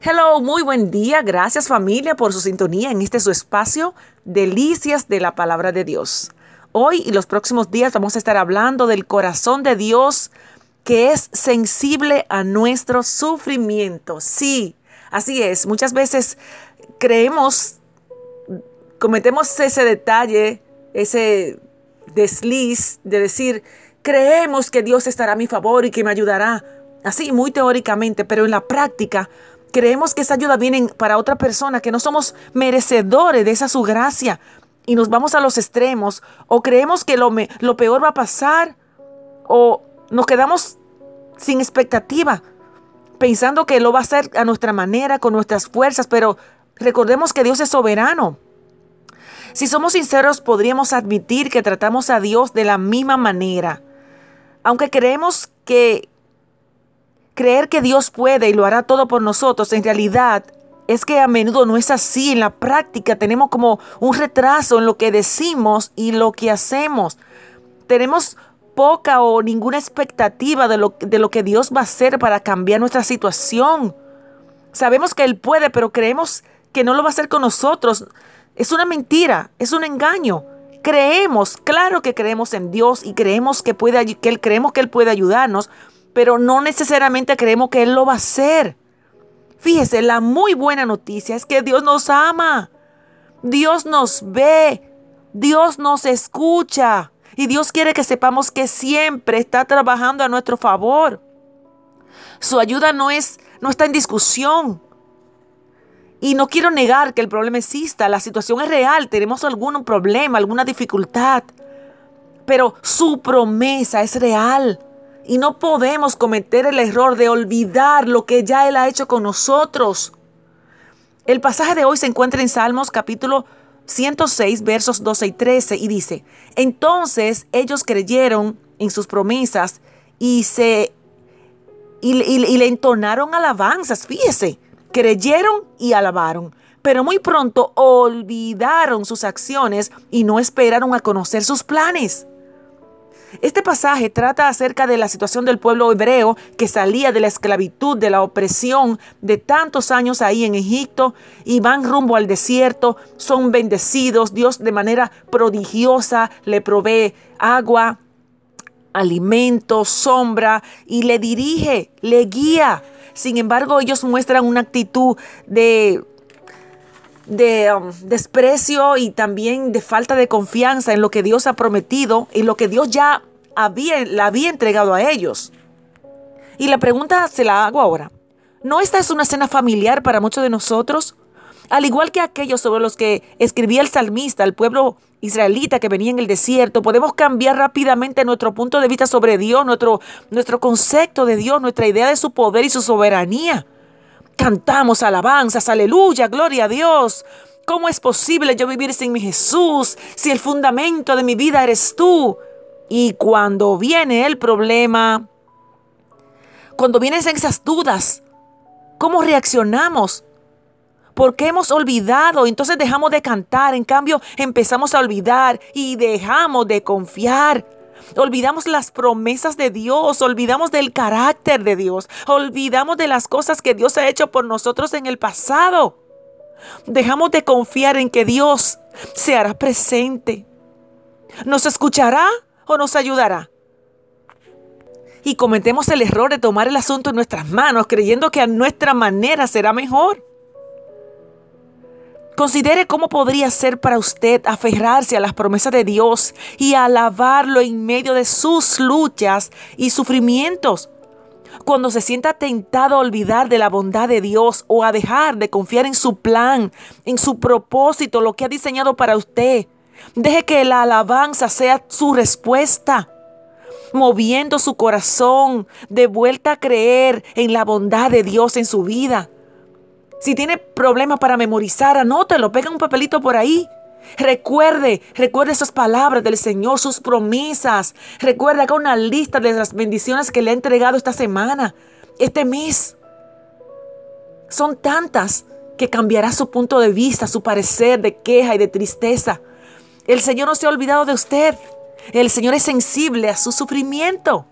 Hello, muy buen día. Gracias familia por su sintonía en este su espacio, Delicias de la Palabra de Dios. Hoy y los próximos días vamos a estar hablando del corazón de Dios que es sensible a nuestro sufrimiento. Sí, así es. Muchas veces creemos, cometemos ese detalle, ese desliz de decir, creemos que Dios estará a mi favor y que me ayudará. Así, muy teóricamente, pero en la práctica creemos que esa ayuda viene para otra persona, que no somos merecedores de esa su gracia y nos vamos a los extremos o creemos que lo, lo peor va a pasar o nos quedamos sin expectativa pensando que lo va a hacer a nuestra manera, con nuestras fuerzas, pero recordemos que Dios es soberano. Si somos sinceros, podríamos admitir que tratamos a Dios de la misma manera. Aunque creemos que Creer que Dios puede y lo hará todo por nosotros, en realidad es que a menudo no es así. En la práctica tenemos como un retraso en lo que decimos y lo que hacemos. Tenemos poca o ninguna expectativa de lo, de lo que Dios va a hacer para cambiar nuestra situación. Sabemos que Él puede, pero creemos que no lo va a hacer con nosotros. Es una mentira, es un engaño. Creemos, claro que creemos en Dios y creemos que, puede, que él, creemos que Él puede ayudarnos, pero no necesariamente creemos que Él lo va a hacer. Fíjese, la muy buena noticia es que Dios nos ama. Dios nos ve. Dios nos escucha. Y Dios quiere que sepamos que siempre está trabajando a nuestro favor. Su ayuda no, es, no está en discusión. Y no quiero negar que el problema exista. La situación es real. Tenemos algún problema, alguna dificultad. Pero su promesa es real. Y no podemos cometer el error de olvidar lo que ya Él ha hecho con nosotros. El pasaje de hoy se encuentra en Salmos capítulo 106 versos 12 y 13 y dice, entonces ellos creyeron en sus promesas y se y, le entonaron alabanzas, fíjese, creyeron y alabaron, pero muy pronto olvidaron sus acciones y no esperaron a conocer sus planes. Este pasaje trata acerca de la situación del pueblo hebreo que salía de la esclavitud, de la opresión de tantos años ahí en Egipto y van rumbo al desierto, son bendecidos, Dios de manera prodigiosa le provee agua, alimento, sombra y le dirige, le guía. Sin embargo, ellos muestran una actitud de de um, desprecio y también de falta de confianza en lo que Dios ha prometido y lo que Dios ya había, la había entregado a ellos. Y la pregunta se la hago ahora. ¿No esta es una escena familiar para muchos de nosotros? Al igual que aquellos sobre los que escribía el salmista, el pueblo israelita que venía en el desierto, podemos cambiar rápidamente nuestro punto de vista sobre Dios, nuestro, nuestro concepto de Dios, nuestra idea de su poder y su soberanía. Cantamos alabanzas, aleluya, gloria a Dios. ¿Cómo es posible yo vivir sin mi Jesús si el fundamento de mi vida eres tú? Y cuando viene el problema, cuando vienen esas dudas, ¿cómo reaccionamos? Porque hemos olvidado, entonces dejamos de cantar, en cambio empezamos a olvidar y dejamos de confiar. Olvidamos las promesas de Dios, olvidamos del carácter de Dios, olvidamos de las cosas que Dios ha hecho por nosotros en el pasado. Dejamos de confiar en que Dios se hará presente. ¿Nos escuchará o nos ayudará? Y cometemos el error de tomar el asunto en nuestras manos creyendo que a nuestra manera será mejor. Considere cómo podría ser para usted aferrarse a las promesas de Dios y alabarlo en medio de sus luchas y sufrimientos. Cuando se sienta tentado a olvidar de la bondad de Dios o a dejar de confiar en su plan, en su propósito, lo que ha diseñado para usted, deje que la alabanza sea su respuesta moviendo su corazón de vuelta a creer en la bondad de Dios en su vida. Si tiene problemas para memorizar, anótelo, pega un papelito por ahí. Recuerde, recuerde esas palabras del Señor, sus promesas. Recuerde acá una lista de las bendiciones que le ha entregado esta semana, este mes. Son tantas que cambiará su punto de vista, su parecer de queja y de tristeza. El Señor no se ha olvidado de usted. El Señor es sensible a su sufrimiento.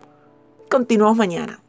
Continuamos mañana.